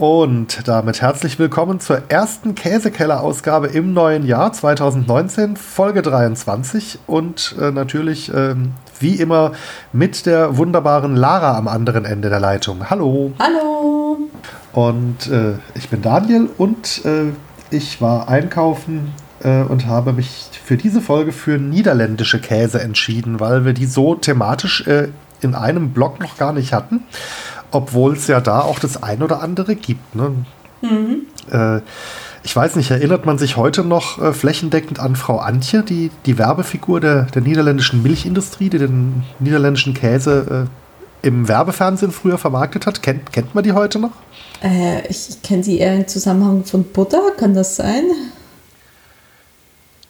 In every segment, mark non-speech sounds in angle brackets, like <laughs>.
Und damit herzlich willkommen zur ersten Käsekeller-Ausgabe im neuen Jahr 2019, Folge 23. Und äh, natürlich, äh, wie immer, mit der wunderbaren Lara am anderen Ende der Leitung. Hallo. Hallo. Und äh, ich bin Daniel und äh, ich war einkaufen äh, und habe mich für diese Folge für niederländische Käse entschieden, weil wir die so thematisch äh, in einem Blog noch gar nicht hatten obwohl es ja da auch das ein oder andere gibt. Ne? Mhm. Äh, ich weiß nicht, erinnert man sich heute noch äh, flächendeckend an Frau Antje, die, die Werbefigur der, der niederländischen Milchindustrie, die den niederländischen Käse äh, im Werbefernsehen früher vermarktet hat? Kennt, kennt man die heute noch? Äh, ich kenne sie eher im Zusammenhang von Butter, kann das sein?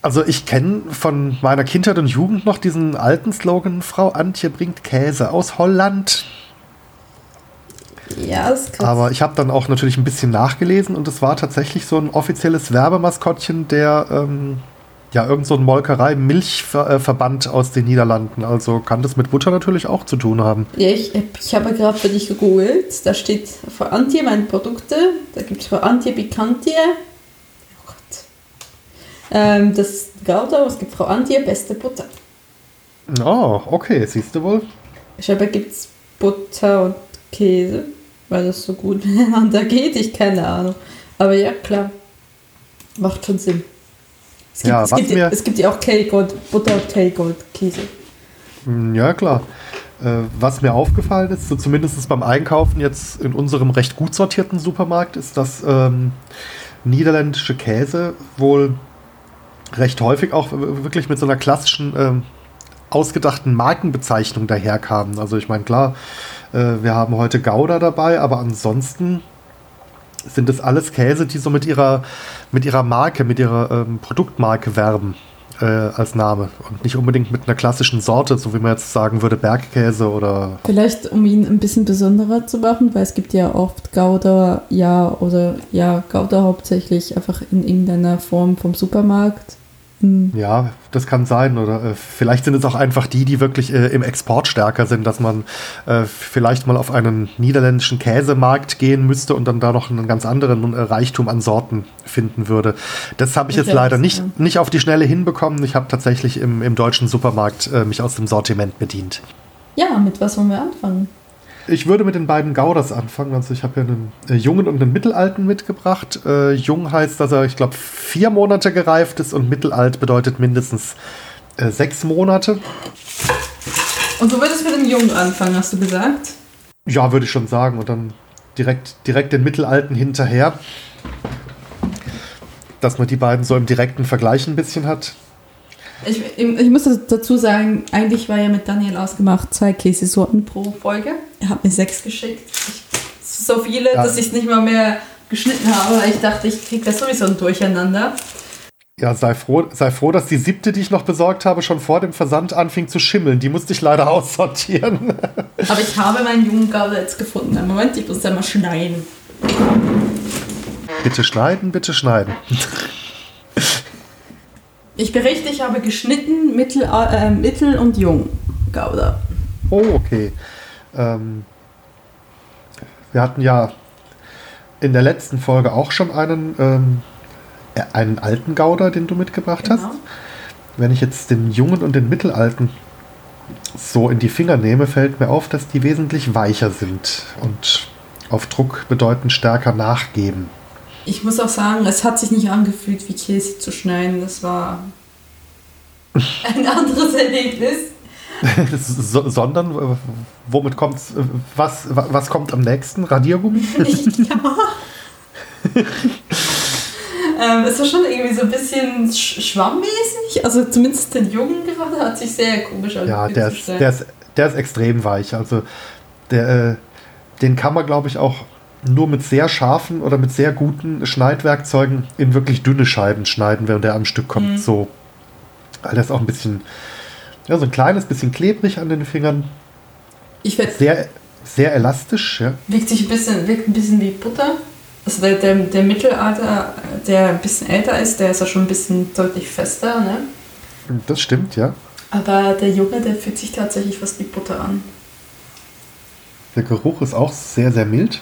Also ich kenne von meiner Kindheit und Jugend noch diesen alten Slogan, Frau Antje bringt Käse aus Holland. Ja, das kann Aber ich habe dann auch natürlich ein bisschen nachgelesen und es war tatsächlich so ein offizielles Werbemaskottchen der ähm, ja irgend so ein Molkerei-Milchverband aus den Niederlanden. Also kann das mit Butter natürlich auch zu tun haben. Ja, ich, ich habe gerade für dich gegoogelt. Da steht Frau Antje meine Produkte. Da gibt es Frau Antje Picantie. Oh Gott. Ähm, das ist Gouda. Es gibt Frau Antje beste Butter. Oh, okay. Siehst du wohl? Ich habe gibt es Butter und Käse weil das so gut <laughs> miteinander geht. Ich keine Ahnung. Aber ja, klar. Macht schon Sinn. Es gibt, ja, es gibt, es gibt ja auch K-Gold, Butter K-Gold Käse. Hm, ja, klar. Äh, was mir aufgefallen ist, so zumindest beim Einkaufen jetzt in unserem recht gut sortierten Supermarkt, ist, dass ähm, niederländische Käse wohl recht häufig auch wirklich mit so einer klassischen ähm, ausgedachten Markenbezeichnung daherkamen. Also ich meine, klar, äh, wir haben heute Gouda dabei, aber ansonsten sind es alles Käse, die so mit ihrer, mit ihrer Marke, mit ihrer ähm, Produktmarke werben äh, als Name und nicht unbedingt mit einer klassischen Sorte, so wie man jetzt sagen würde, Bergkäse oder. Vielleicht um ihn ein bisschen besonderer zu machen, weil es gibt ja oft Gouda, ja, oder ja, Gouda hauptsächlich einfach in irgendeiner Form vom Supermarkt. Hm. Ja, das kann sein. Oder äh, vielleicht sind es auch einfach die, die wirklich äh, im Export stärker sind, dass man äh, vielleicht mal auf einen niederländischen Käsemarkt gehen müsste und dann da noch einen ganz anderen äh, Reichtum an Sorten finden würde. Das habe ich jetzt leider nicht, nicht auf die Schnelle hinbekommen. Ich habe tatsächlich im, im deutschen Supermarkt äh, mich aus dem Sortiment bedient. Ja, mit was wollen wir anfangen? Ich würde mit den beiden Gauders anfangen. Also ich habe ja einen äh, jungen und einen mittelalten mitgebracht. Äh, jung heißt, dass er, ich glaube, vier Monate gereift ist und mittelalt bedeutet mindestens äh, sechs Monate. Und du würdest mit dem Jungen anfangen, hast du gesagt? Ja, würde ich schon sagen. Und dann direkt, direkt den mittelalten hinterher. Dass man die beiden so im direkten Vergleich ein bisschen hat. Ich, ich, muss dazu sagen, eigentlich war ja mit Daniel ausgemacht, zwei Käsesorten pro Folge. Er hat mir sechs geschickt. Ich, so viele, ja. dass ich es nicht mal mehr geschnitten habe. Ich dachte, ich kriege das sowieso ein Durcheinander. Ja, sei froh, sei froh, dass die siebte, die ich noch besorgt habe, schon vor dem Versand anfing zu schimmeln. Die musste ich leider <laughs> aussortieren. Aber ich habe meinen jungen Gabel jetzt gefunden. Einen Moment, ich muss da mal schneiden. Bitte schneiden, bitte schneiden. Ich berichte, ich habe geschnitten, mittel, äh, mittel und jung. Gouda. Oh, okay. Ähm, wir hatten ja in der letzten Folge auch schon einen, ähm, äh, einen alten Gouda, den du mitgebracht genau. hast. Wenn ich jetzt den jungen und den mittelalten so in die Finger nehme, fällt mir auf, dass die wesentlich weicher sind und auf Druck bedeutend stärker nachgeben ich muss auch sagen, es hat sich nicht angefühlt, wie Käse zu schneiden. Das war ein anderes Erlebnis. <laughs> so, sondern womit kommt's? Was, was kommt am nächsten? Radiergummi? <laughs> ja. ähm, es war schon irgendwie so ein bisschen schwammmäßig. Also zumindest den Jungen gerade hat sich sehr komisch Ja, der ist, der, ist, der ist extrem weich. Also der, äh, den kann man, glaube ich, auch nur mit sehr scharfen oder mit sehr guten Schneidwerkzeugen in wirklich dünne Scheiben schneiden, während der am Stück kommt. Mhm. So. Weil das auch ein bisschen, ja, so ein kleines bisschen klebrig an den Fingern. Ich werde sehr, sehr elastisch, ja. Wirkt sich ein bisschen, wirkt ein bisschen wie Butter. Also der, der, der Mittelalter, der ein bisschen älter ist, der ist ja schon ein bisschen deutlich fester, ne? Das stimmt, ja. Aber der Junge, der fühlt sich tatsächlich fast wie Butter an. Der Geruch ist auch sehr, sehr mild.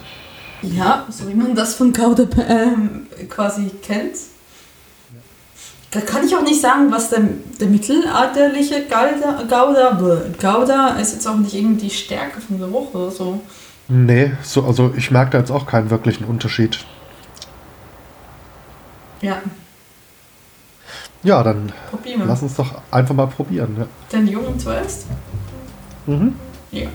Ja, so wie man das von Gouda ähm, quasi kennt. Da kann ich auch nicht sagen, was der, der mittelalterliche Gouda, Gouda, Gouda ist jetzt auch nicht irgendwie die Stärke von der Woche oder so. Nee, so, also ich merke da jetzt auch keinen wirklichen Unterschied. Ja. Ja, dann lass uns doch einfach mal probieren. Ja. Den Jungen zuerst? Mhm. Ja.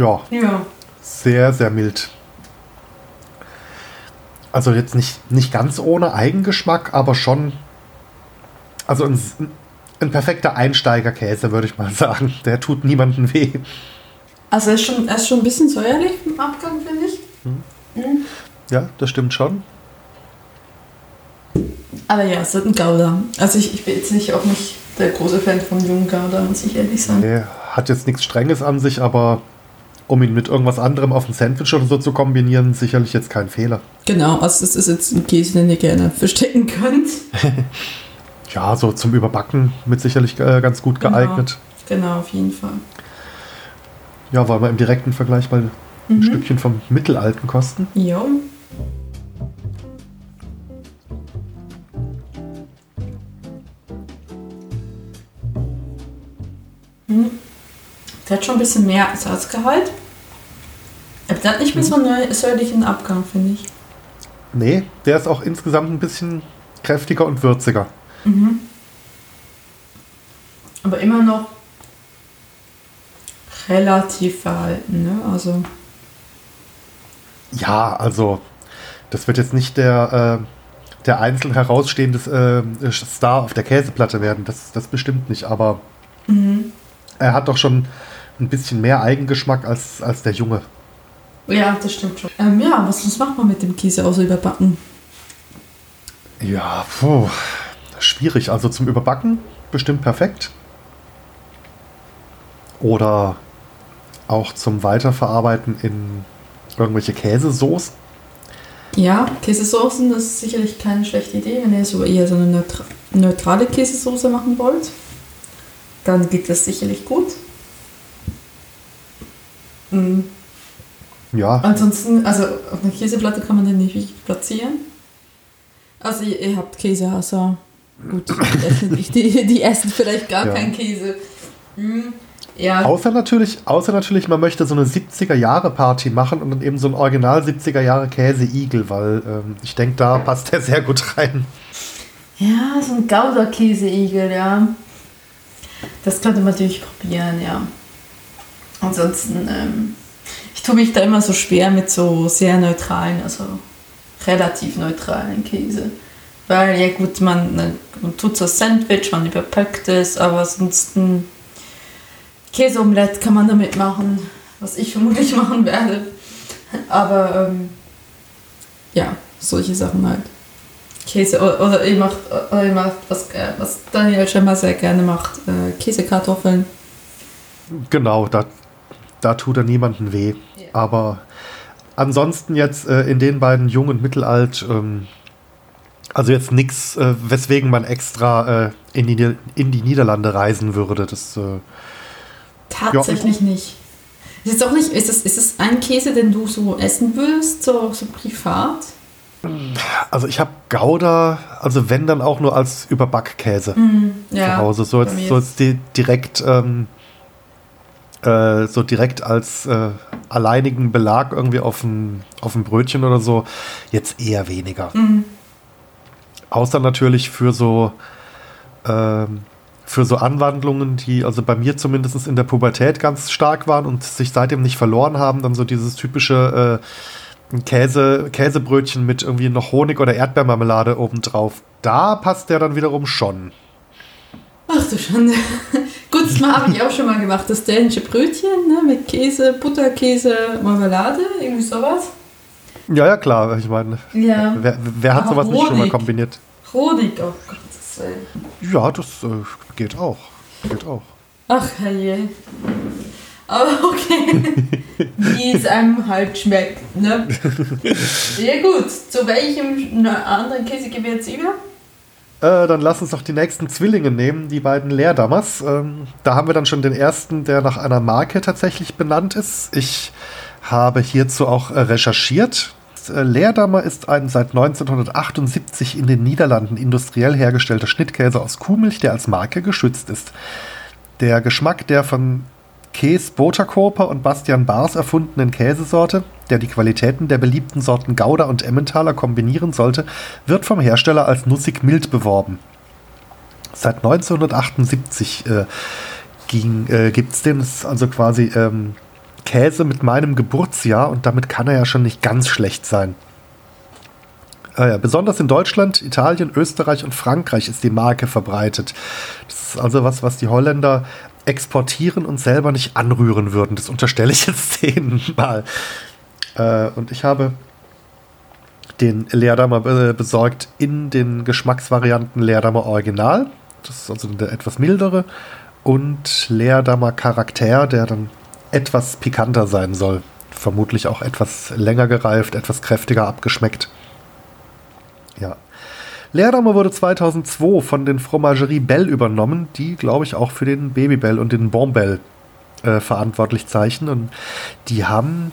Ja. Ja. Sehr, sehr mild. Also jetzt nicht, nicht ganz ohne Eigengeschmack, aber schon. Also ein, ein perfekter Einsteigerkäse, würde ich mal <laughs> sagen. Der tut niemandem weh. Also er ist schon, er ist schon ein bisschen säuerlich im Abgang, finde ich. Hm. Mhm. Ja, das stimmt schon. Aber ja, es ist ein Gouda. Also ich, ich bin jetzt nicht auch nicht der große Fan von jungen Gouda, muss ich ehrlich sagen. Nee, hat jetzt nichts Strenges an sich, aber um ihn mit irgendwas anderem auf ein Sandwich oder so zu kombinieren, sicherlich jetzt kein Fehler. Genau, also das ist jetzt ein Käse, den ihr gerne verstecken könnt. <laughs> ja, so zum Überbacken mit sicherlich äh, ganz gut genau. geeignet. Genau, auf jeden Fall. Ja, wollen wir im direkten Vergleich mal mhm. ein Stückchen vom Mittelalten kosten? Ja. Mhm. Der hat schon ein bisschen mehr Salzgehalt. Der hat nicht mehr so einen säuerlichen Abgang, finde ich. Nee, der ist auch insgesamt ein bisschen kräftiger und würziger. Mhm. Aber immer noch relativ verhalten, ne? Also. Ja, also das wird jetzt nicht der, äh, der einzeln herausstehende äh, Star auf der Käseplatte werden. Das, das bestimmt nicht, aber mhm. er hat doch schon ein bisschen mehr Eigengeschmack als, als der Junge. Ja, das stimmt schon. Ähm, ja, was, was macht man mit dem Käse außer überbacken? Ja, puh, schwierig. Also zum Überbacken bestimmt perfekt. Oder auch zum Weiterverarbeiten in irgendwelche Käsesoßen. Ja, Käsesoßen, das ist sicherlich keine schlechte Idee, wenn ihr so eher so eine neutra neutrale Käsesoße machen wollt. Dann geht das sicherlich gut. Mhm. Ja. Ansonsten, also auf einer Käseplatte kann man den nicht wirklich platzieren. Also ihr, ihr habt Käsehasser. Gut, die essen, die, die essen vielleicht gar ja. keinen Käse. Hm. Ja. Außer natürlich, außer natürlich, man möchte so eine 70er-Jahre-Party machen und dann eben so ein Original 70er-Jahre Käse-Igel, weil ähm, ich denke, da passt der sehr gut rein. Ja, so ein Gouda-Käse-Igel, ja. Das könnte man natürlich probieren, ja. Ansonsten, ähm, ich tue mich da immer so schwer mit so sehr neutralen, also relativ neutralen Käse. Weil, ja gut, man, ne, man tut so Sandwich, man überpackt es, aber ansonsten Käseomelett kann man damit machen, was ich vermutlich <laughs> machen werde. Aber ähm, ja, solche Sachen halt. Käse oder, oder ihr macht, oder ihr macht was, äh, was Daniel schon mal sehr gerne macht, äh, Käsekartoffeln. Genau, da da tut er niemanden weh. Ja. Aber ansonsten jetzt äh, in den beiden Jung und Mittelalt, ähm, also jetzt nichts, äh, weswegen man extra äh, in, die, in die Niederlande reisen würde. Das, äh, Tatsächlich ja. nicht. Ist es auch nicht, ist es, ist es ein Käse, den du so essen würdest, so, so privat? Also ich habe Gouda, also wenn dann auch nur als Überbackkäse mm, ja, zu Hause. So jetzt, so jetzt die, direkt ähm, äh, so direkt als äh, alleinigen Belag irgendwie auf ein, auf ein Brötchen oder so, jetzt eher weniger. Mhm. Außer natürlich für so ähm, für so Anwandlungen, die also bei mir zumindest in der Pubertät ganz stark waren und sich seitdem nicht verloren haben, dann so dieses typische äh, Käse, Käsebrötchen mit irgendwie noch Honig oder Erdbeermarmelade obendrauf. Da passt der dann wiederum schon. Ach du Schande. <laughs> Gut, das habe ich auch schon mal gemacht. Das dänische Brötchen ne, mit Käse, Butterkäse, Marmelade, irgendwie sowas. Ja, ja, klar. Ich meine, ja. wer, wer hat Aber sowas Honig. nicht schon mal kombiniert? Honig, oh Gottes Willen. Ja, das äh, geht auch. Geht auch. Ach, herrje. Aber <laughs> okay. Wie es einem halt schmeckt. Ne? <laughs> Ja gut, zu welchem anderen Käse gehen wir jetzt über? Äh, dann lass uns doch die nächsten Zwillinge nehmen, die beiden Leerdammers. Ähm, da haben wir dann schon den ersten, der nach einer Marke tatsächlich benannt ist. Ich habe hierzu auch äh, recherchiert. Äh, Leerdammer ist ein seit 1978 in den Niederlanden industriell hergestellter Schnittkäse aus Kuhmilch, der als Marke geschützt ist. Der Geschmack der von Kees Boterkoper und Bastian Bars erfundenen Käsesorte, der die Qualitäten der beliebten Sorten Gouda und Emmentaler kombinieren sollte, wird vom Hersteller als nussig mild beworben. Seit 1978 äh, äh, gibt es den, also quasi ähm, Käse mit meinem Geburtsjahr und damit kann er ja schon nicht ganz schlecht sein. Ja, besonders in Deutschland, Italien, Österreich und Frankreich ist die Marke verbreitet. Das ist also was, was die Holländer exportieren und selber nicht anrühren würden. Das unterstelle ich jetzt <laughs> denen mal. Äh, und ich habe den Leerdammer besorgt in den Geschmacksvarianten Leerdammer Original. Das ist also der etwas mildere. Und Leerdammer Charakter, der dann etwas pikanter sein soll. Vermutlich auch etwas länger gereift, etwas kräftiger abgeschmeckt. Ja. Leerdammer wurde 2002 von den Fromagerie Bell übernommen, die, glaube ich, auch für den Babybell und den Bonbell äh, verantwortlich zeichnen. Und die haben,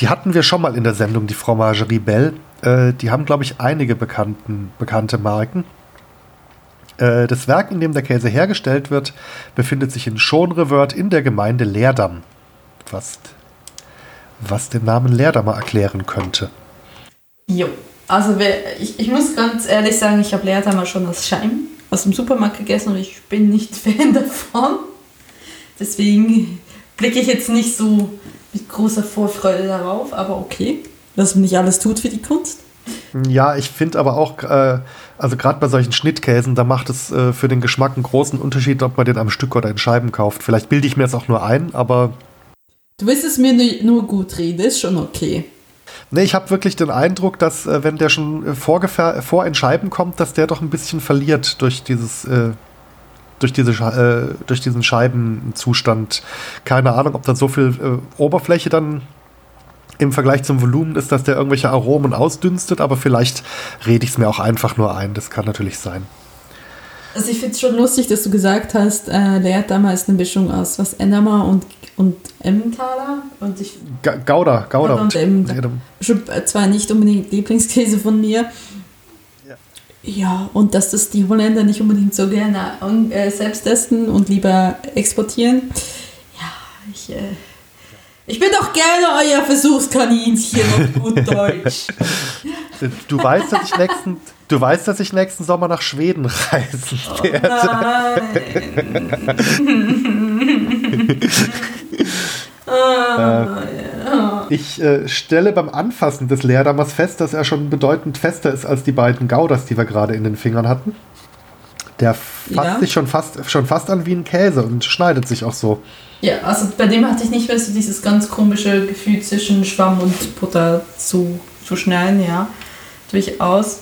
die hatten wir schon mal in der Sendung, die Fromagerie Bell. Äh, die haben, glaube ich, einige bekannten, bekannte Marken. Äh, das Werk, in dem der Käse hergestellt wird, befindet sich in Schonrevert in der Gemeinde Leerdam. Was, was den Namen Leerdammer erklären könnte. Jo, also ich, ich muss ganz ehrlich sagen, ich habe Leerdammer schon als Schein aus dem Supermarkt gegessen und ich bin nicht <laughs> Fan davon. Deswegen blicke ich jetzt nicht so mit großer Vorfreude darauf, aber okay, dass man nicht alles tut für die Kunst. Ja, ich finde aber auch, äh, also gerade bei solchen Schnittkäsen, da macht es äh, für den Geschmack einen großen Unterschied, ob man den am Stück oder in Scheiben kauft. Vielleicht bilde ich mir jetzt auch nur ein, aber. Du willst es mir nur gut reden, ist schon okay. Nee, ich habe wirklich den Eindruck, dass äh, wenn der schon äh, vor in Scheiben kommt, dass der doch ein bisschen verliert durch dieses äh, durch, diese, äh, durch diesen Scheibenzustand. Keine Ahnung, ob da so viel äh, Oberfläche dann im Vergleich zum Volumen ist, dass der irgendwelche Aromen ausdünstet, aber vielleicht rede ich es mir auch einfach nur ein. Das kann natürlich sein. Also ich finde es schon lustig, dass du gesagt hast, äh, Leerdammer ist eine Mischung aus was Ennermer und, und Emmentaler. Und ich, Ga Gouda, Gouda und, Emmentaler. Schon zwar nicht unbedingt Lieblingskäse von mir. Ja. ja, und dass das die Holländer nicht unbedingt so gerne äh, selbst testen und lieber exportieren. Ja, ich... Äh, ich bin doch gerne euer Versuchskaninchen auf gut Deutsch. Du weißt, dass ich nächsten, du weißt, dass ich nächsten Sommer nach Schweden reisen oh werde. <laughs> Oh äh, ich äh, stelle beim Anfassen des Leerdammers fest, dass er schon bedeutend fester ist als die beiden Gauders, die wir gerade in den Fingern hatten. Der fasst ja. sich schon fast, schon fast an wie ein Käse und schneidet sich auch so. Ja, also bei dem hatte ich nicht mehr so dieses ganz komische Gefühl zwischen Schwamm und Butter zu, zu schneiden, ja. Durchaus.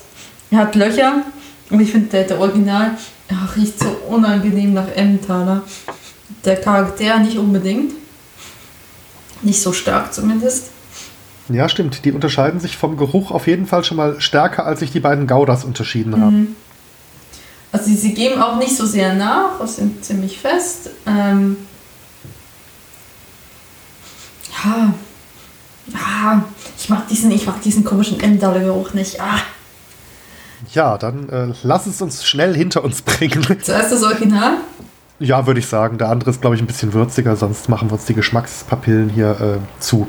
Er hat Löcher und ich finde, der, der Original ach, riecht so unangenehm nach Emmentaler. Der Charakter nicht unbedingt. Nicht so stark zumindest. Ja, stimmt. Die unterscheiden sich vom Geruch auf jeden Fall schon mal stärker, als sich die beiden Goudas unterschieden mhm. haben. Also sie geben auch nicht so sehr nach, sind ziemlich fest. Ähm, ja, ah, ich mag diesen, ich mag diesen komischen Emmentaler-Geruch nicht. Ah. Ja, dann äh, lass es uns schnell hinter uns bringen. Zuerst das Original? Ja, würde ich sagen. Der andere ist, glaube ich, ein bisschen würziger, sonst machen wir uns die Geschmackspapillen hier äh, zu.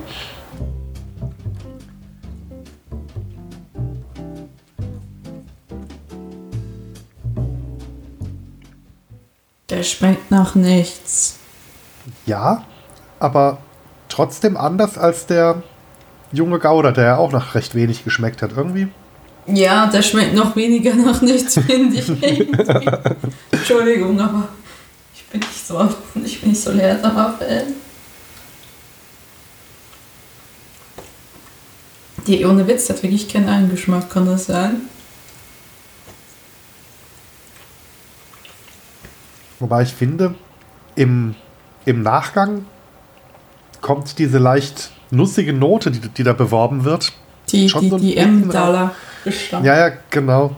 Der schmeckt nach nichts. Ja, aber trotzdem anders als der junge Gouda, der ja auch nach recht wenig geschmeckt hat, irgendwie. Ja, der schmeckt noch weniger nach nichts, finde ich. <laughs> Entschuldigung, aber bin nicht so, ich bin nicht so Leerdammer-Fan. Die ohne Witz hat wirklich keinen Eigengeschmack, kann das sein? Wobei ich finde, im, im Nachgang kommt diese leicht nussige Note, die, die da beworben wird. Die, die, so die Emmentaler. Ja, ja, genau.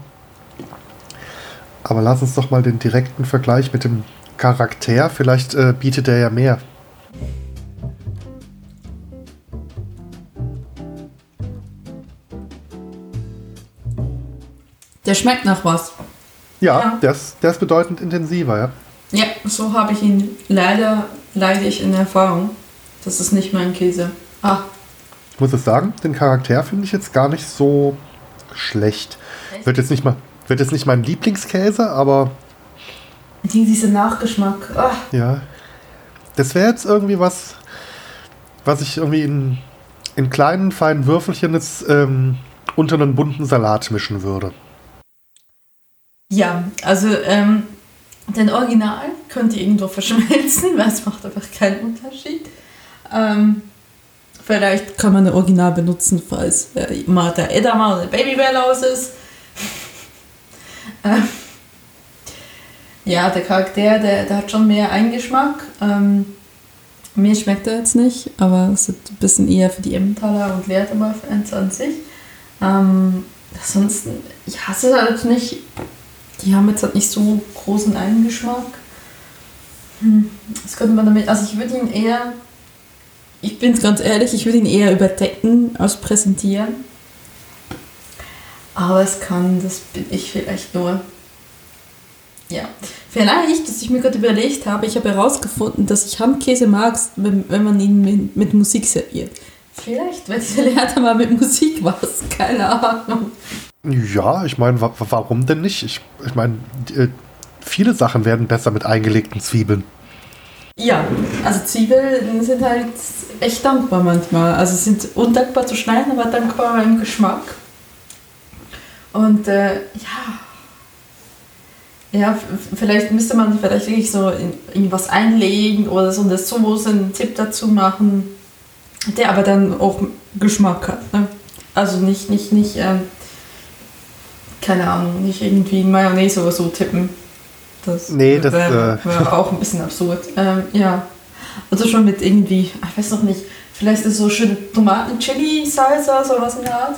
Aber lass uns doch mal den direkten Vergleich mit dem Charakter. Vielleicht äh, bietet er ja mehr. Der schmeckt nach was. Ja, ja. Der, ist, der ist bedeutend intensiver, ja. Ja, so habe ich ihn leider, leide ich in Erfahrung. Das ist nicht mein Käse. Ah. Ich muss es sagen, den Charakter finde ich jetzt gar nicht so schlecht. Echt? Wird jetzt nicht mal, wird jetzt nicht mein Lieblingskäse, aber. Die, dieser Nachgeschmack. Ah. Ja. Das wäre jetzt irgendwie was, was ich irgendwie in, in kleinen, feinen Würfelchen jetzt ähm, unter einen bunten Salat mischen würde. Ja, also ähm, den Original könnt ihr irgendwo <laughs> verschmelzen, weil es macht einfach keinen Unterschied. Ähm, vielleicht kann man ein Original benutzen, falls äh, mal der Edamar oder der Babybell aus ist. <laughs> ähm, ja, der Charakter, der, der hat schon mehr Eingeschmack. Ähm, mir schmeckt er jetzt nicht, aber es ist ein bisschen eher für die Emmentaler und Leerdammer-Fans an sich. Ähm, ansonsten, ich hasse halt nicht die haben jetzt halt nicht so großen Eingeschmack. Hm, das könnte man damit, also ich würde ihn eher, ich bin ganz ehrlich, ich würde ihn eher überdecken als präsentieren. Aber es kann, das bin ich vielleicht nur. Ja, vielleicht, dass ich mir gerade überlegt habe, ich habe herausgefunden, dass ich Handkäse mag, wenn, wenn man ihn mit, mit Musik serviert. Vielleicht, wenn der Lehrer mal mit Musik was, <laughs> keine Ahnung. Ja, ich meine, wa warum denn nicht? Ich, ich meine, äh, viele Sachen werden besser mit eingelegten Zwiebeln. Ja, also Zwiebeln sind halt echt dankbar manchmal. Also sind undankbar zu schneiden, aber dankbar im Geschmack. Und äh, ja, ja, vielleicht müsste man vielleicht wirklich so in, in was einlegen oder so eine Soße, einen Tipp dazu machen, der aber dann auch Geschmack hat. Ne? Also nicht, nicht, nicht ähm, keine Ahnung, nicht irgendwie Mayonnaise oder so tippen. Das nee, das wäre wär äh, <laughs> auch ein bisschen absurd. Ähm, ja. Also schon mit irgendwie, ich weiß noch nicht, vielleicht ist so schöne Tomaten-Chili-Salsa, sowas in der Art.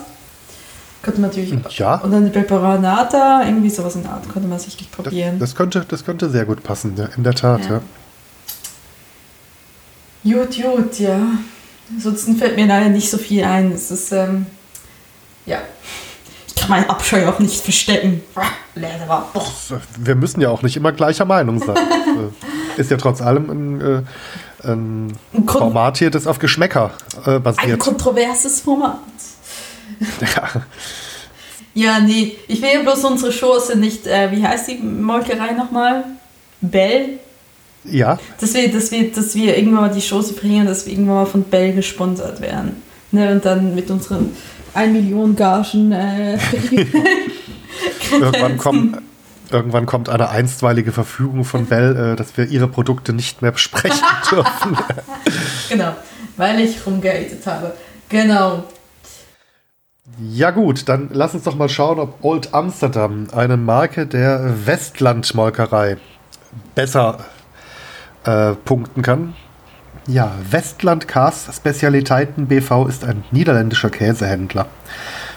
Könnte man natürlich. Ja. Und dann die Peperonata, irgendwie sowas in der Art, könnte man sich nicht probieren. Das, das, könnte, das könnte sehr gut passen, ja, in der Tat, ja. ja. Gut, gut, ja. Ansonsten fällt mir leider nicht so viel ein. Es ist, ähm, ja, kann meinen Abscheu auch nicht verstecken. Wir müssen ja auch nicht immer gleicher Meinung sein. <laughs> Äh, ist ja trotz allem ein, äh, ein, ein Format hier, das auf Geschmäcker äh, basiert. Ein kontroverses Format. Ja. <laughs> Ja, nee, ich will ja bloß unsere Chance nicht, äh, wie heißt die Molkerei nochmal? Bell? Ja. Dass wir, dass, wir, dass wir irgendwann mal die Chance bringen, dass wir irgendwann mal von Bell gesponsert werden. Ne, und dann mit unseren 1 Million Gagen. Äh, <laughs> irgendwann, kommt, irgendwann kommt eine einstweilige Verfügung von Bell, äh, dass wir ihre Produkte nicht mehr besprechen <laughs> dürfen. genau, weil ich rumgehatet habe. Genau. Ja gut, dann lass uns doch mal schauen, ob Old Amsterdam, eine Marke der Westland-Molkerei, besser äh, punkten kann. Ja, Westland Cars Spezialitäten BV ist ein niederländischer Käsehändler.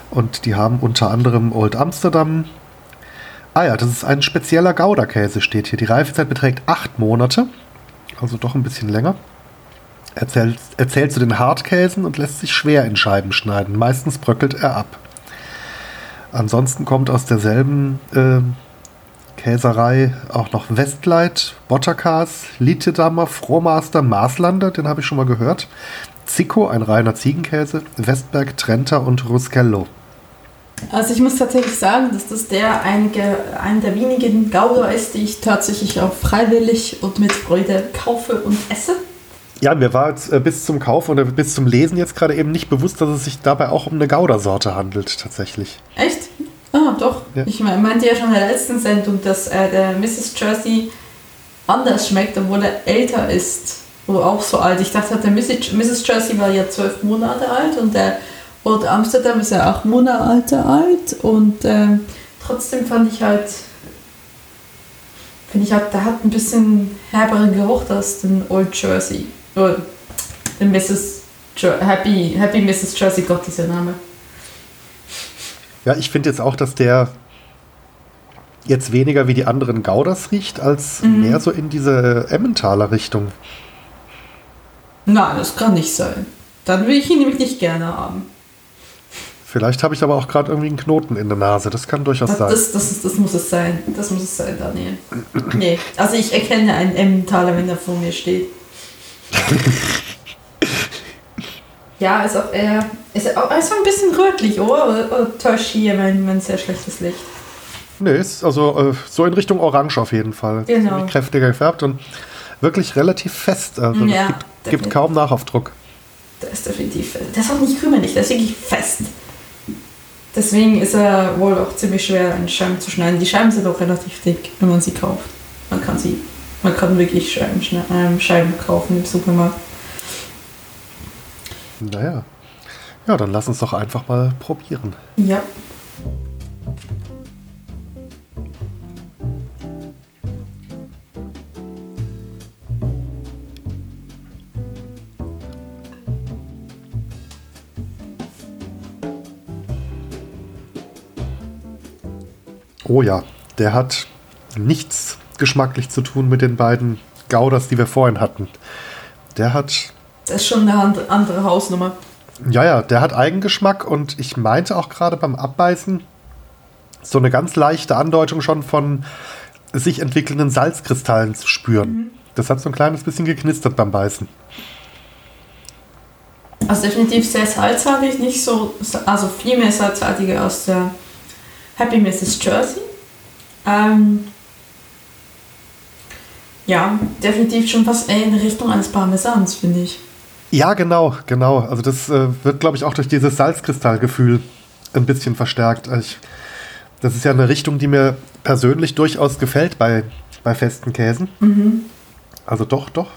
Und die haben unter anderem Old Amsterdam. Ah ja, das ist ein spezieller Gouda-Käse, steht hier. Die Reifezeit beträgt acht Monate, also doch ein bisschen länger. Erzählt, erzählt zu den Hartkäsen und lässt sich schwer in Scheiben schneiden. Meistens bröckelt er ab. Ansonsten kommt aus derselben äh, Käserei auch noch Westleit, Bottercars, Littedammer, Frohmaster, Maaslander, den habe ich schon mal gehört. Zico, ein reiner Ziegenkäse, Westberg, Trenter und Ruscello. Also ich muss tatsächlich sagen, dass das der einige, einer der wenigen Gouda ist, die ich tatsächlich auch freiwillig und mit Freude kaufe und esse. Ja, mir war jetzt äh, bis zum Kauf oder bis zum Lesen jetzt gerade eben nicht bewusst, dass es sich dabei auch um eine Gouda-Sorte handelt, tatsächlich. Echt? Ah, doch. Ja. Ich meinte ja schon in der letzten Sendung, dass äh, der Mrs. Jersey anders schmeckt, obwohl er älter ist. Oder auch so alt. Ich dachte, der Mrs. Mrs. Jersey war ja zwölf Monate alt und der Old Amsterdam ist ja acht Monate alt. Und äh, trotzdem fand ich halt, finde ich halt, der hat ein bisschen herberen Geruch als den Old Jersey. Oder Mrs. Jo Happy, Happy Mrs. Jersey Gott dieser Name. Ja, ich finde jetzt auch, dass der jetzt weniger wie die anderen Gauders riecht, als mhm. mehr so in diese Emmentaler Richtung. Nein, das kann nicht sein. Dann will ich ihn nämlich nicht gerne haben. Vielleicht habe ich aber auch gerade irgendwie einen Knoten in der Nase. Das kann durchaus das, sein. Das, das, das, muss es sein. Das muss es sein, Daniel. nee, also ich erkenne einen Emmentaler, wenn er vor mir steht. Ja, ist auch eher. Ist auch ist ein bisschen rötlich, oder? Oder, täuscht hier mein, mein sehr schlechtes Licht? Nee, ist also äh, so in Richtung Orange auf jeden Fall. Genau. Kräftiger gefärbt und wirklich relativ fest. Also ja, gibt, gibt kaum Nachaufdruck. Der ist definitiv fest. Der ist auch nicht krümelig, der ist wirklich fest. Deswegen ist er wohl auch ziemlich schwer, eine Scheiben zu schneiden. Die Scheiben sind auch relativ dick, wenn man sie kauft. Man kann sie, man kann wirklich Scheiben, ähm, Scheiben kaufen im Supermarkt. Naja. Ja, dann lass uns doch einfach mal probieren. Ja. Oh ja, der hat nichts geschmacklich zu tun mit den beiden Gauders, die wir vorhin hatten. Der hat. Das ist schon eine andere Hausnummer. Ja, ja, der hat Eigengeschmack und ich meinte auch gerade beim Abbeißen so eine ganz leichte Andeutung schon von sich entwickelnden Salzkristallen zu spüren. Mhm. Das hat so ein kleines bisschen geknistert beim Beißen. Also definitiv sehr salzhaltig, nicht so, also viel mehr salzhaltiger als der Happy Mrs. Jersey. Ähm, ja, definitiv schon fast in Richtung eines Parmesans, finde ich. Ja, genau, genau. Also das äh, wird, glaube ich, auch durch dieses Salzkristallgefühl ein bisschen verstärkt. Ich, das ist ja eine Richtung, die mir persönlich durchaus gefällt bei, bei festen Käsen. Mhm. Also doch, doch.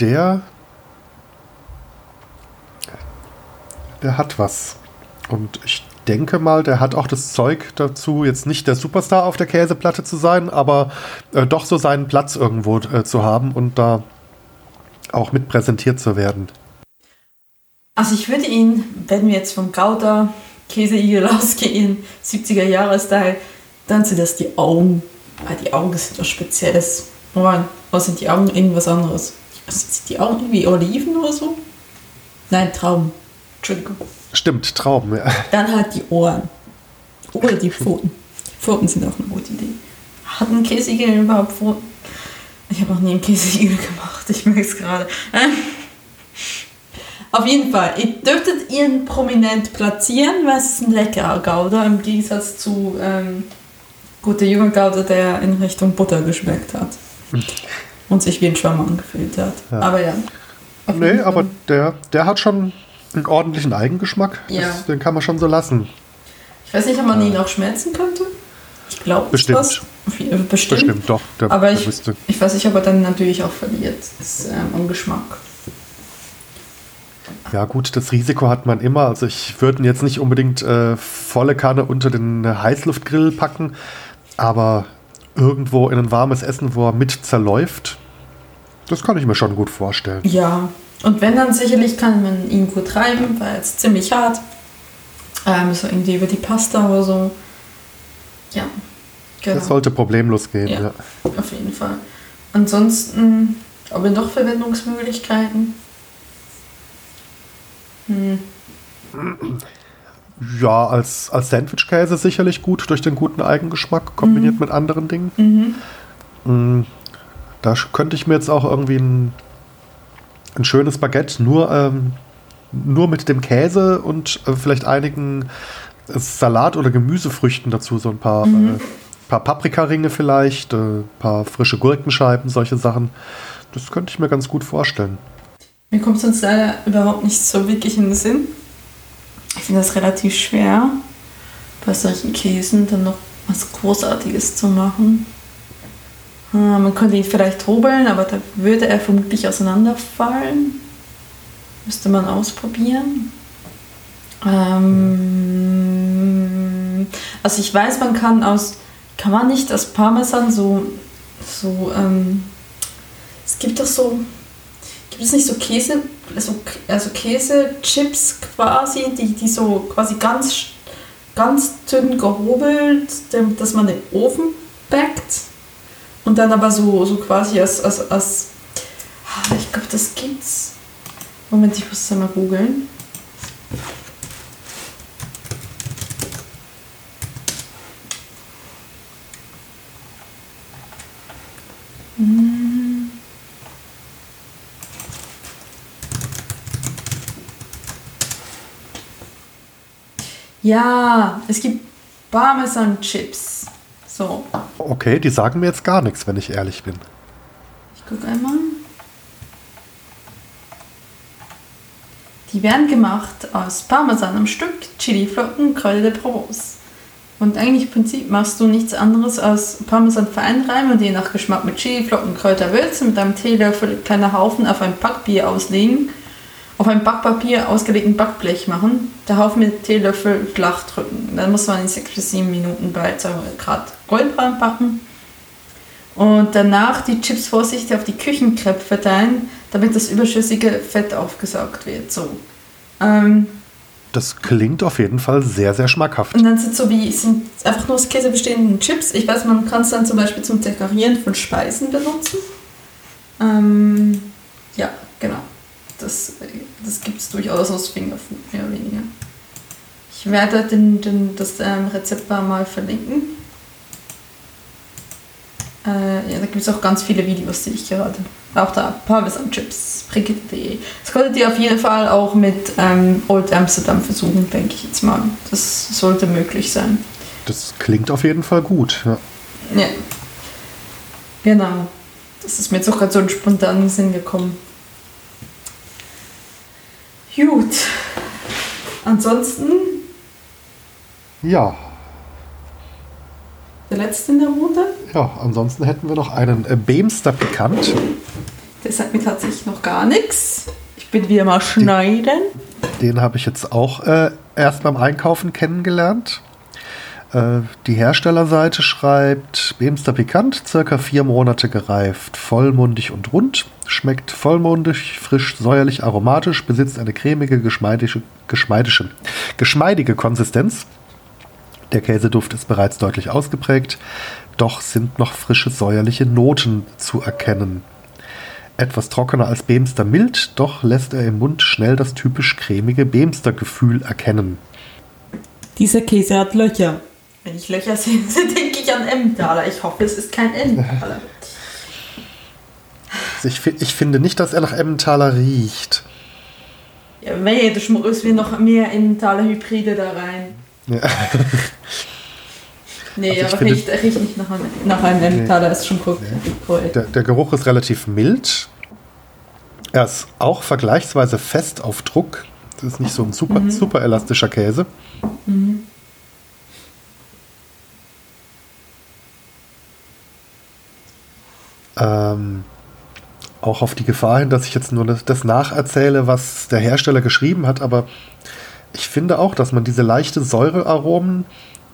Der, der hat was. Und ich denke mal, der hat auch das Zeug dazu, jetzt nicht der Superstar auf der Käseplatte zu sein, aber äh, doch so seinen Platz irgendwo äh, zu haben und da auch mit präsentiert zu werden. Also ich würde ihn, wenn wir jetzt vom Gouda Käseigel <laughs> ausgehen, 70er Jahre Style, dann sind das die Augen. Weil die Augen sind was Spezielles. Oder sind die Augen irgendwas anderes? Sind die Augen irgendwie Oliven oder so? Nein, Trauben. Entschuldigung. Stimmt, Trauben, ja. Dann halt die Ohren. Oder die Pfoten. Die Pfoten sind auch eine gute Idee. Hat ein Käseigel überhaupt Pfoten? Ich habe noch nie einen Käseigel <laughs> gemacht, ich merke es gerade. <laughs> Auf jeden Fall, ihr dürftet ihn prominent platzieren, weil es ist ein leckerer Gouda im Gegensatz zu ähm, guter junger Gouda, der in Richtung Butter geschmeckt hat. Und sich wie ein Schwamm angefühlt hat. Ja. Aber ja. Nee, aber der, der hat schon einen ordentlichen Eigengeschmack. Ja. Das, den kann man schon so lassen. Ich weiß nicht, ob man ihn auch schmelzen könnte. Ich glaube, bestimmt. Was. Bestimmt. Bestimmt, doch. Der, aber ich, ich weiß nicht, ob er dann natürlich auch verliert. Das ähm, Geschmack. Ja, gut, das Risiko hat man immer. Also, ich würde ihn jetzt nicht unbedingt äh, volle Kanne unter den Heißluftgrill packen, aber irgendwo in ein warmes Essen, wo er mit zerläuft, das kann ich mir schon gut vorstellen. Ja, und wenn, dann sicherlich kann man ihn gut reiben, weil es ziemlich hart. Ähm, so irgendwie über die Pasta oder so. Ja, genau. Das sollte problemlos gehen, ja, ja. Auf jeden Fall. Ansonsten, aber noch Verwendungsmöglichkeiten? Hm. Ja, als, als Sandwichkäse sicherlich gut durch den guten Eigengeschmack kombiniert mhm. mit anderen Dingen. Mhm. Hm, da könnte ich mir jetzt auch irgendwie ein ein schönes Baguette, nur, ähm, nur mit dem Käse und äh, vielleicht einigen äh, Salat- oder Gemüsefrüchten dazu, so ein paar, mhm. äh, paar Paprikaringe vielleicht, ein äh, paar frische Gurkenscheiben, solche Sachen. Das könnte ich mir ganz gut vorstellen. Mir kommt sonst leider überhaupt nicht so wirklich in den Sinn. Ich finde das relativ schwer, bei solchen Käsen dann noch was Großartiges zu machen. Ah, man könnte ihn vielleicht hobeln, aber da würde er vermutlich auseinanderfallen. Müsste man ausprobieren. Ähm, also ich weiß, man kann aus, kann man nicht aus Parmesan so, so, ähm, es gibt doch so, gibt es nicht so Käse, also, also Käsechips quasi, die, die so quasi ganz, ganz dünn gehobelt, dass man den Ofen backt und dann aber so, so quasi als, als, als ah, ich glaube, das gibt's. Moment, ich muss es mal googeln. Ja, es gibt Parmesan-Chips. So. Okay, die sagen mir jetzt gar nichts, wenn ich ehrlich bin. Ich gucke einmal. Die werden gemacht aus Parmesan am Stück, Chiliflocken, Kräuter de Provence. Und eigentlich im Prinzip machst du nichts anderes als Parmesan vereinreiben und je nach Geschmack mit Chiliflocken, Kräuter würzen, mit einem Teelöffel kleiner Haufen auf ein Backbier auslegen auf ein Backpapier ausgelegten Backblech machen, der Haufen mit Teelöffel flach drücken. Dann muss man in 6 bis 7 Minuten bei 200 Grad goldbraun backen. Und danach die Chips vorsichtig auf die Küchenkreppe verteilen, damit das überschüssige Fett aufgesaugt wird. So. Ähm, das klingt auf jeden Fall sehr, sehr schmackhaft. Und dann sind so wie sind einfach nur aus Käse bestehenden Chips. Ich weiß, man kann es dann zum Beispiel zum Dekorieren von Speisen benutzen. Ähm, ja, genau das, das gibt es durchaus aus Fingerfood, mehr oder weniger. Ich werde den, den, das ähm, Rezept mal verlinken. Äh, ja, da gibt es auch ganz viele Videos, die ich gerade. Auch da, Parmesan-Chips, Brigitte.de. Das könntet ihr auf jeden Fall auch mit ähm, Old Amsterdam versuchen, denke ich jetzt mal. Das sollte möglich sein. Das klingt auf jeden Fall gut, ja. Ja. Genau. Das ist mir jetzt auch gerade so einen spontanen Sinn gekommen. Gut. Ansonsten. Ja. Der letzte in der Runde? Ja, ansonsten hätten wir noch einen äh, Beemster Pikant. Der sagt mir tatsächlich noch gar nichts. Ich bin wieder mal schneiden. Den, den habe ich jetzt auch äh, erst beim Einkaufen kennengelernt. Äh, die Herstellerseite schreibt Beemster Pikant, circa vier Monate gereift, vollmundig und rund, schmeckt vollmundig, frisch, säuerlich, aromatisch, besitzt eine cremige, geschmeidige, geschmeidige, geschmeidige Konsistenz. Der Käseduft ist bereits deutlich ausgeprägt, doch sind noch frische säuerliche Noten zu erkennen. Etwas trockener als Beemster mild, doch lässt er im Mund schnell das typisch cremige Beemster-Gefühl erkennen. Dieser Käse hat Löcher. Wenn ich Löcher sehe, <laughs> denke ich an Emmentaler. Ich hoffe, es ist kein Emmentaler. <laughs> Ich, ich finde nicht, dass er nach Emmentaler riecht. Ja, weh, du schmuggelst mir noch mehr Emmentaler Hybride da rein. Ja. <laughs> nee, also aber riecht, er riecht nicht nach einem, nach einem Emmentaler, nee, ist schon cool. Nee. Der, der Geruch ist relativ mild. Er ist auch vergleichsweise fest auf Druck. Das ist nicht so ein super, mhm. super elastischer Käse. Mhm. Ähm, auch auf die Gefahr hin, dass ich jetzt nur das, das nacherzähle, was der Hersteller geschrieben hat, aber ich finde auch, dass man diese leichte Säurearomen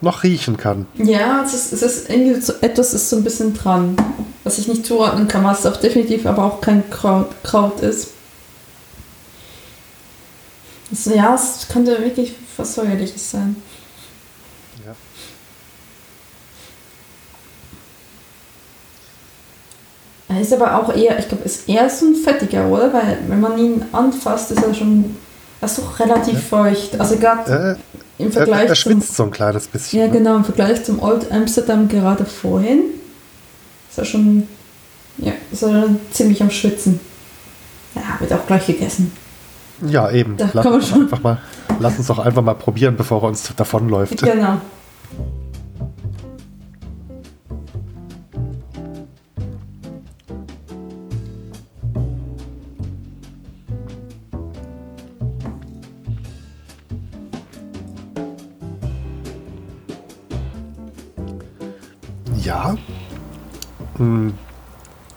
noch riechen kann. Ja, es ist, es ist irgendwie so, etwas ist so ein bisschen dran, was ich nicht zuordnen kann, was auch definitiv aber auch kein Kraut, Kraut ist. Also, ja, es könnte wirklich was Säuerliches sein. Er ist aber auch eher, ich glaube, ist eher so ein fettiger, oder? Weil wenn man ihn anfasst, ist er schon, er ist doch relativ ja. feucht. Also gerade äh, im Vergleich er, er schwitzt so ein kleines bisschen. Ja, ne? genau, im Vergleich zum Old Amsterdam gerade vorhin ist er schon, ja, ist er ziemlich am Schwitzen. Ja, wird auch gleich gegessen. Ja, eben. Da lass, uns einfach mal, lass uns doch einfach mal probieren, bevor er uns davonläuft. Genau. Ja. Hm.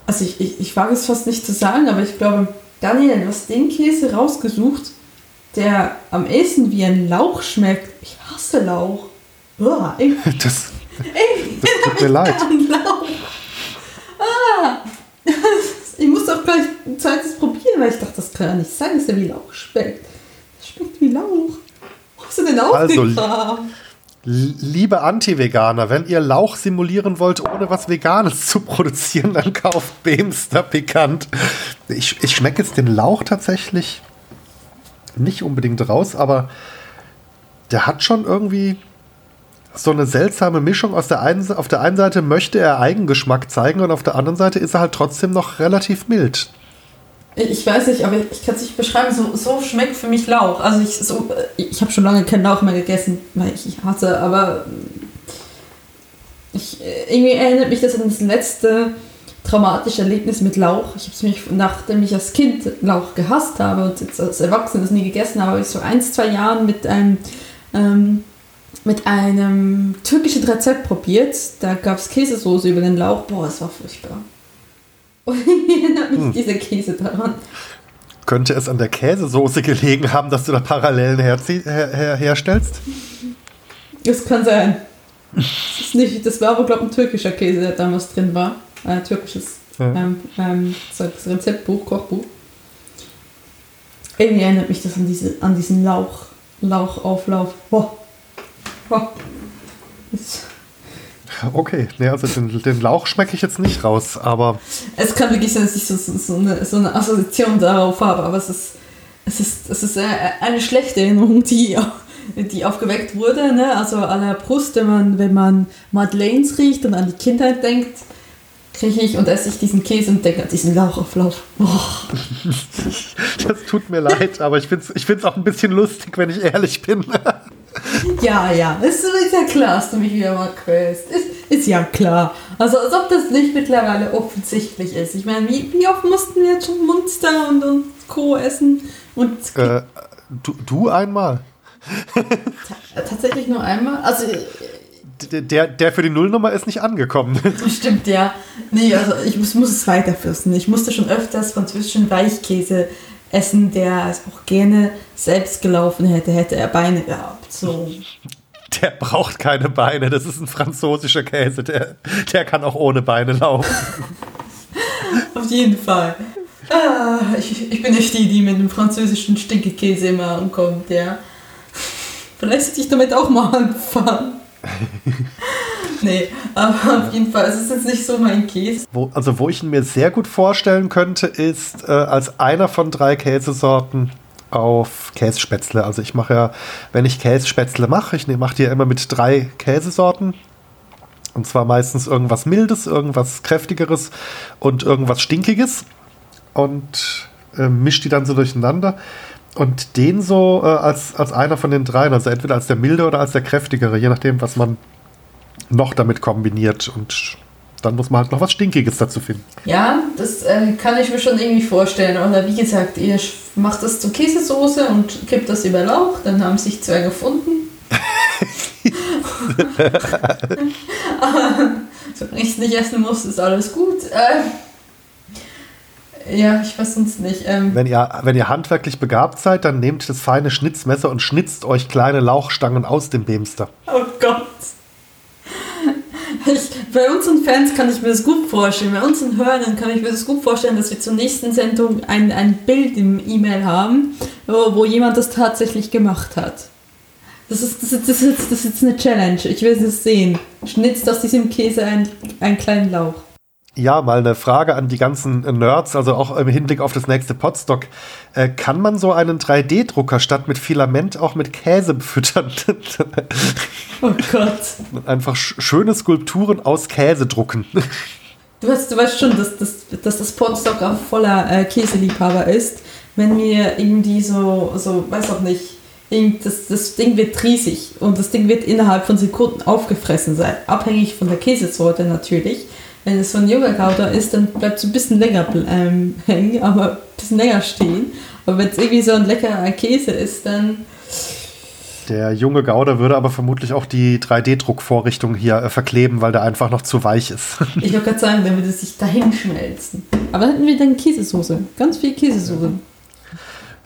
Also ich, ich, ich wage es fast nicht zu sagen, aber ich glaube, Daniel, du hast den Käse rausgesucht, der am ehesten wie ein Lauch schmeckt. Ich hasse Lauch. Uah, ich, <laughs> das, das tut mir leid. <laughs> Ah, <laughs> ich muss doch gleich ein zweites probieren, weil ich dachte, das kann ja nicht sein, dass der wie Lauch schmeckt. Das schmeckt wie Lauch. Wo hast du denn aufgegraben? Also, Liebe Anti-Veganer, wenn ihr Lauch simulieren wollt, ohne was Veganes zu produzieren, dann kauft Beemster Pikant. Ich, ich schmecke jetzt den Lauch tatsächlich nicht unbedingt raus, aber der hat schon irgendwie so eine seltsame Mischung. Aus der einen, auf der einen Seite möchte er Eigengeschmack zeigen und auf der anderen Seite ist er halt trotzdem noch relativ mild. Ich weiß nicht, aber ich kann es nicht beschreiben. So, so schmeckt für mich Lauch. Also ich, so, ich habe schon lange keinen Lauch mehr gegessen, weil ich, ich hasse, aber ich, irgendwie erinnert mich das an das letzte traumatische Erlebnis mit Lauch. Ich habe es mich, nachdem ich als Kind Lauch gehasst habe und jetzt als Erwachsene das nie gegessen habe, habe ich so ein, zwei Jahren mit einem, ähm, mit einem türkischen Rezept probiert. Da gab es Käsesoße über den Lauch. Boah, es war furchtbar. Erinnert <laughs> mich hm. dieser Käse daran. Könnte es an der Käsesoße gelegen haben, dass du da Parallelen her her herstellst? Das kann sein. Das, ist nicht, das war aber, glaube ich, ein türkischer Käse, der damals drin war. Ein türkisches ja. ähm, ähm, Rezeptbuch, Kochbuch. Irgendwie erinnert mich das an, diese, an diesen Lauch, Lauchauflauf. Boah. Boah. Das Okay, nee, also den, den Lauch schmecke ich jetzt nicht raus, aber. Es kann wirklich sein, dass ich so, so, so, eine, so eine Assoziation darauf habe, aber es ist, es ist, es ist eine schlechte Erinnerung, die, die aufgeweckt wurde. Ne? Also à la Brust, wenn man, wenn man Madeleines riecht und an die Kindheit denkt, kriege ich und esse ich diesen Käse und denke an diesen Lauchauflauf. Oh. <laughs> Das tut mir leid, aber ich finde es ich find's auch ein bisschen lustig, wenn ich ehrlich bin. Ja, ja, ist, ist ja klar, dass du mich wieder mal quälst. Ist, ist ja klar. Also als ob das nicht mittlerweile offensichtlich ist. Ich meine, wie, wie oft mussten wir jetzt schon Monster und, und Co. essen? Und äh, du, du einmal. tatsächlich nur einmal? Also der, der für die Nullnummer ist nicht angekommen. <laughs> Stimmt, ja. Nee, also ich muss, muss es weiterfürsten. Ich musste schon öfters französischen Weichkäse essen, der es auch gerne selbst gelaufen hätte, hätte er Beine gehabt. So. Der braucht keine Beine, das ist ein französischer Käse, der, der kann auch ohne Beine laufen. <laughs> Auf jeden Fall. Ah, ich, ich bin nicht die, die mit dem französischen Stinkekäse immer ankommt, ja. Vielleicht sollte ich damit auch mal anfangen. <laughs> nee, aber auf jeden Fall, es ist jetzt nicht so mein Käse. Wo, also, wo ich ihn mir sehr gut vorstellen könnte, ist äh, als einer von drei Käsesorten auf Kässpätzle. Also ich mache ja, wenn ich Kässpätzle mache, ich mache die ja immer mit drei Käsesorten. Und zwar meistens irgendwas Mildes, irgendwas Kräftigeres und irgendwas Stinkiges. Und äh, mische die dann so durcheinander. Und den so äh, als, als einer von den dreien, also entweder als der milde oder als der kräftigere, je nachdem, was man noch damit kombiniert. Und dann muss man halt noch was Stinkiges dazu finden. Ja, das äh, kann ich mir schon irgendwie vorstellen. Oder wie gesagt, ihr macht das zur Käsesoße und kippt das über Lauch, dann haben sich zwei gefunden. <laughs> Aber solange ich es nicht essen muss, ist alles gut. Äh, ja, ich weiß sonst nicht. Ähm wenn, ihr, wenn ihr handwerklich begabt seid, dann nehmt das feine Schnitzmesser und schnitzt euch kleine Lauchstangen aus dem Beemster. Oh Gott. Ich, bei unseren Fans kann ich mir das gut vorstellen. Bei unseren Hörern kann ich mir das gut vorstellen, dass wir zur nächsten Sendung ein, ein Bild im E-Mail haben, wo, wo jemand das tatsächlich gemacht hat. Das ist, das, ist, das, ist, das ist eine Challenge. Ich will es sehen. Schnitzt aus diesem Käse einen kleinen Lauch. Ja, mal eine Frage an die ganzen Nerds, also auch im Hinblick auf das nächste Podstock. Äh, kann man so einen 3D-Drucker statt mit Filament auch mit Käse befüttern? <laughs> oh Gott. Einfach schöne Skulpturen aus Käse drucken. Du, hast, du weißt schon, dass, dass, dass das Podstock auch voller äh, Käseliebhaber ist. Wenn wir irgendwie so, so weiß auch nicht, das, das Ding wird riesig und das Ding wird innerhalb von Sekunden aufgefressen sein. Abhängig von der Käsesorte natürlich wenn es so ein junger Gouda ist, dann bleibt es ein bisschen länger ähm, <laughs> hängen, aber ein bisschen länger stehen. Aber wenn es irgendwie so ein leckerer Käse ist, dann. Der junge Gouda würde aber vermutlich auch die 3D-Druckvorrichtung hier äh, verkleben, weil der einfach noch zu weich ist. <laughs> ich wollte gerade sagen, der würde sich dahin schmelzen. Aber dann hätten wir dann Käsesoße. Ganz viel Käsesoße.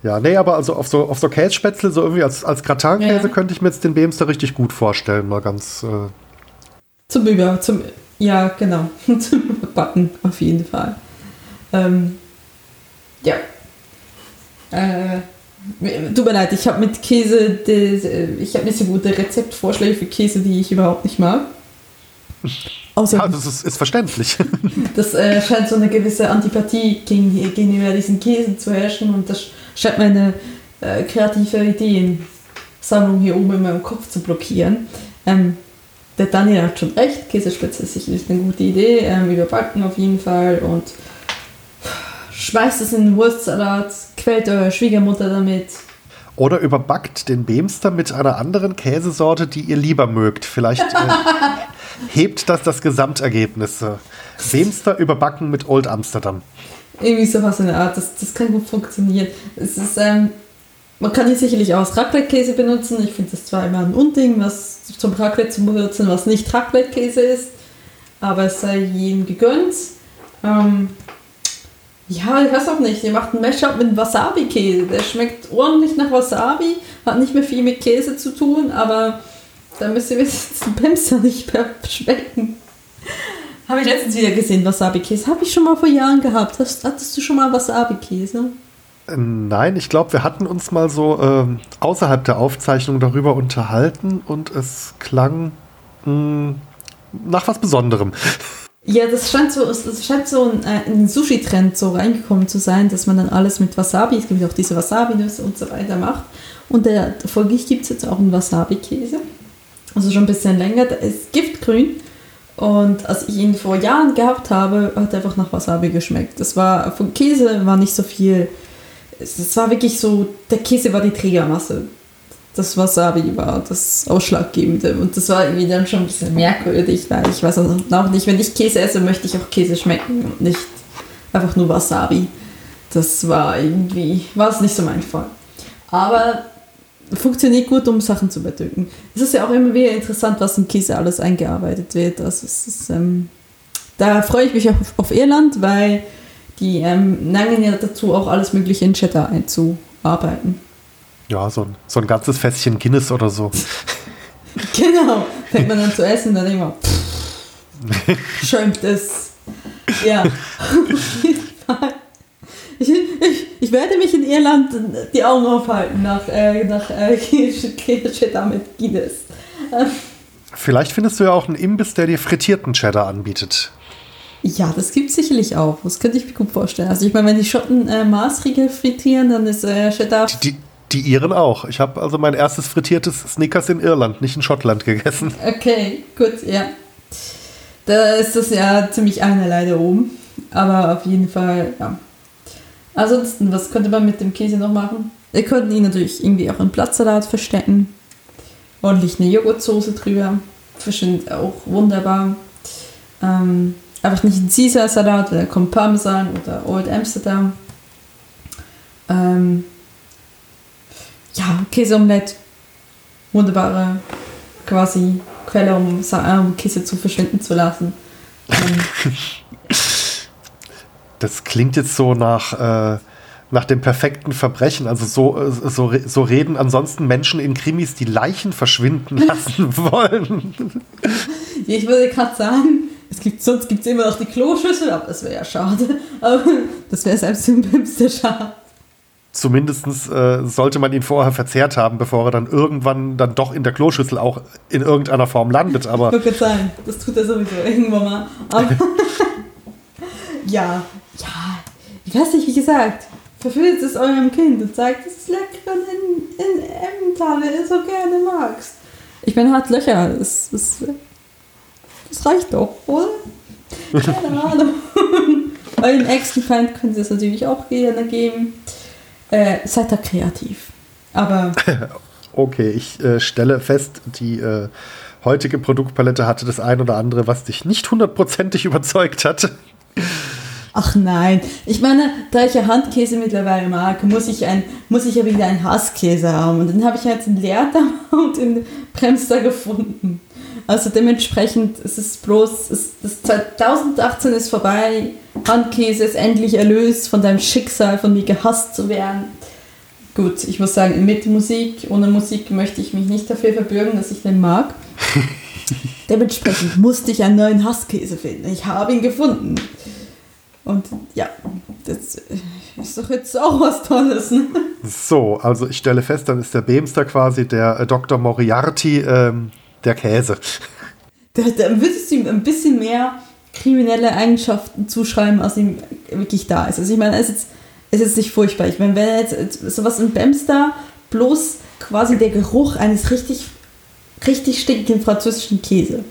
Ja, nee, aber also auf so, auf so Kässpätzle, so irgendwie als, als Gratin-Käse, ja. könnte ich mir jetzt den Beemster richtig gut vorstellen, mal ganz. Äh zum Über, zum ja, genau. <laughs> Zum Backen auf jeden Fall. Ähm, Ja. Äh, tut mir leid, ich habe mit Käse, des, ich habe nicht so gute Rezeptvorschläge für Käse, die ich überhaupt nicht mag. Außer, ja, das ist, ist verständlich. <laughs> Das äh, scheint so eine gewisse Antipathie gegenüber diesen Käsen zu herrschen und das scheint meine äh, kreative Ideensammlung hier oben in meinem Kopf zu blockieren. Ähm, der Daniel hat schon recht, Käsespitze ist sicherlich eine gute Idee. Ähm, überbacken auf jeden Fall und schmeißt es in den Wurstsalat, quält eure Schwiegermutter damit. Oder überbackt den Beemster mit einer anderen Käsesorte, die ihr lieber mögt. Vielleicht äh, <laughs> hebt das das Gesamtergebnis. Beemster überbacken mit Old Amsterdam. Irgendwie sowas in der Art. Das, das kann gut funktionieren. Es ist, ähm, man kann hier sicherlich auch Raclette-Käse benutzen. Ich finde das zwar immer ein Unding, was zum Raclette zu benutzen, was nicht Raclette-Käse ist. Aber es sei jedem gegönnt. Ähm, ja, ich weiß auch nicht. Ihr macht einen Mashup mit Wasabi-Käse. Der schmeckt ordentlich nach Wasabi, hat nicht mehr viel mit Käse zu tun, aber da müsst ihr wenigstens den Pimster nicht mehr schmecken. Habe ich letztens wieder gesehen, Wasabi-Käse. Habe ich schon mal vor Jahren gehabt. Hattest du schon mal Wasabi-Käse? Nein, ich glaube, wir hatten uns mal so ähm, außerhalb der Aufzeichnung darüber unterhalten und es klang mh, hm, nach was Besonderem. Ja, das scheint so, es scheint so ein, äh, ein Sushi-Trend so reingekommen zu sein, dass man dann alles mit Wasabi, es gibt auch diese Wasabi-Nüsse und so weiter macht. Und der, folglich gibt es jetzt auch einen Wasabi-Käse. Also schon ein bisschen länger. Der ist giftgrün. Und als ich ihn vor Jahren gehabt habe, hat er einfach nach Wasabi geschmeckt. Das war, von Käse war nicht so viel. Es war wirklich so, der Käse war die Trägermasse das Wasabi war das Ausschlaggebende. Und das war irgendwie dann schon ein bisschen merkwürdig, weil ich weiß auch nicht, wenn ich Käse esse, möchte ich auch Käse schmecken und nicht einfach nur Wasabi. Das war irgendwie, war es nicht so mein Fall. Aber funktioniert gut, um Sachen zu überdrücken. Es ist ja auch immer wieder interessant, was in Käse alles eingearbeitet wird. Also es ist, ähm, da freue ich mich auf, auf Irland, weil die ähm, neigen ja dazu, auch alles Mögliche in Cheddar einzuarbeiten. Ja, so ein, so ein ganzes Fässchen Guinness oder so. <laughs> genau. Fängt man dann zu essen, dann immer <laughs> schäumt es. Ja, auf jeden Fall. Ich, ich, ich werde mich in Irland die Augen aufhalten nach, äh, nach äh, Cheddar mit Guinness. Vielleicht findest du ja auch einen Imbiss, der dir frittierten Cheddar anbietet. Ja, das gibt es sicherlich auch. Das könnte ich mir gut vorstellen. Also ich meine, wenn die Schotten äh, Maßriegel frittieren, dann ist äh, Cheddar... Die, die, die Iren auch. Ich habe also mein erstes frittiertes Snickers in Irland, nicht in Schottland gegessen. Okay, gut, ja. Da ist das ja ziemlich einerlei da oben. Aber auf jeden Fall, ja. Ansonsten, was könnte man mit dem Käse noch machen? Wir könnten ihn natürlich irgendwie auch in Blattsalat verstecken. Ordentlich eine Joghurtsoße drüber. Verschwindet auch wunderbar. Ähm, einfach nicht ein Caesar-Salat, da kommt Parmesan oder Old Amsterdam. Ähm, ja, Käseomelett. Wunderbare quasi Quelle, um, um Käse zu verschwinden zu lassen. Ähm. <laughs> das klingt jetzt so nach, äh, nach dem perfekten Verbrechen. Also so, äh, so, so reden ansonsten Menschen in Krimis, die Leichen verschwinden <laughs> lassen wollen. ich würde gerade sagen, es gibt, sonst gibt es immer noch die Kloschüssel, aber das wäre ja schade. Aber das wäre selbst im Pimps schade zumindest äh, sollte man ihn vorher verzehrt haben, bevor er dann irgendwann dann doch in der Kloschüssel auch in irgendeiner Form landet. Aber ich sagen, das tut er sowieso irgendwann mal. Aber <laughs> ja, ja, ich weiß nicht, wie gesagt, verführt es eurem Kind und sagt, es ist lecker in, in Emmentaler, der so gerne magst. Ich bin hart Löcher, das, das, das reicht doch, oder? Keine Ahnung. <laughs> Euren Ex-Feind können sie es natürlich auch gerne geben. Äh, seid da kreativ. Aber. <laughs> okay, ich äh, stelle fest, die äh, heutige Produktpalette hatte das ein oder andere, was dich nicht hundertprozentig <laughs> überzeugt hat. Ach nein, ich meine, da ich ja Handkäse mittlerweile mag, muss ich, ein, muss ich ja wieder einen Hasskäse haben. Und dann habe ich jetzt einen Leerdarm und einen Bremster gefunden. Also dementsprechend ist es bloß, ist, das 2018 ist vorbei, Handkäse ist endlich erlöst von deinem Schicksal, von mir gehasst zu werden. Gut, ich muss sagen, mit Musik, ohne Musik möchte ich mich nicht dafür verbürgen, dass ich den mag. <laughs> Dementsprechend musste ich einen neuen Hasskäse finden. Ich habe ihn gefunden. Und ja, das ist doch jetzt auch was Tolles. Ne? So, also ich stelle fest, dann ist der Beemster quasi der äh, Dr. Moriarty ähm, der Käse. Da, da würdest du ihm ein bisschen mehr kriminelle Eigenschaften zuschreiben, als ihm wirklich da ist. Also ich meine, es ist jetzt, es ist nicht furchtbar. Ich meine, wenn jetzt sowas in Bamster bloß quasi der Geruch eines richtig, richtig stinkenden französischen Käse,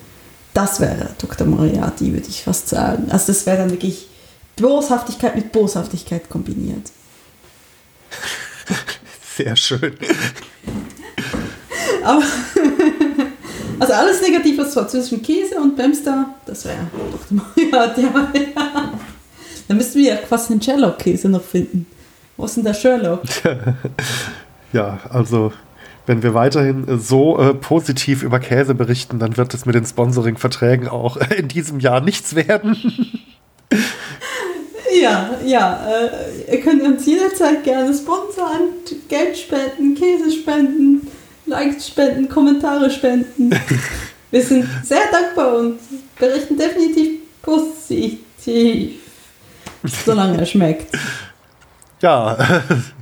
das wäre Dr. Moriarty, würde ich fast sagen. Also das wäre dann wirklich Boshaftigkeit mit Boshaftigkeit kombiniert. <laughs> Sehr schön. Aber also alles negativ aus französischem Käse und Bemster, das wäre Dr. Moriarty. Ja, ja. Dann müssten wir ja quasi einen Sherlock-Käse noch finden. Wo ist denn der Sherlock? <laughs> ja, also wenn wir weiterhin so äh, positiv über Käse berichten, dann wird es mit den Sponsoring-Verträgen auch in diesem Jahr nichts werden. <laughs> ja, ja. Äh, ihr könnt uns jederzeit gerne sponsern, Geld spenden, Käse spenden, Likes spenden, Kommentare spenden. <laughs> wir sind sehr dankbar und berichten definitiv positiv. Solange er schmeckt. Ja,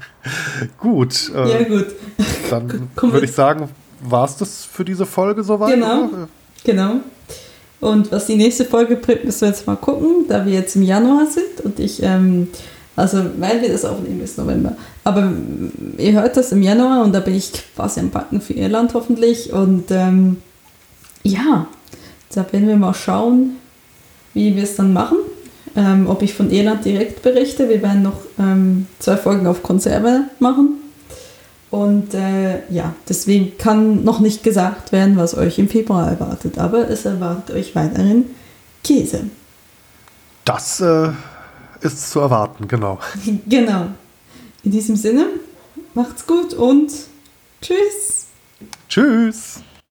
<laughs> gut. Äh, ja, gut. Dann würde ich sagen, war es das für diese Folge soweit? Genau. Oder? Genau. Und was die nächste Folge bringt, müssen wir jetzt mal gucken, da wir jetzt im Januar sind und ich, ähm, also weil wir das aufnehmen bis November. Aber ihr hört das im Januar und da bin ich quasi am Backen für Irland hoffentlich. Und ähm, ja, da werden wir mal schauen, wie wir es dann machen ähm, ob ich von Irland direkt berichte. Wir werden noch ähm, zwei Folgen auf Konserve machen. Und äh, ja, deswegen kann noch nicht gesagt werden, was euch im Februar erwartet. Aber es erwartet euch weiterhin Käse. Das äh, ist zu erwarten, genau. <laughs> genau. In diesem Sinne, macht's gut und tschüss. Tschüss.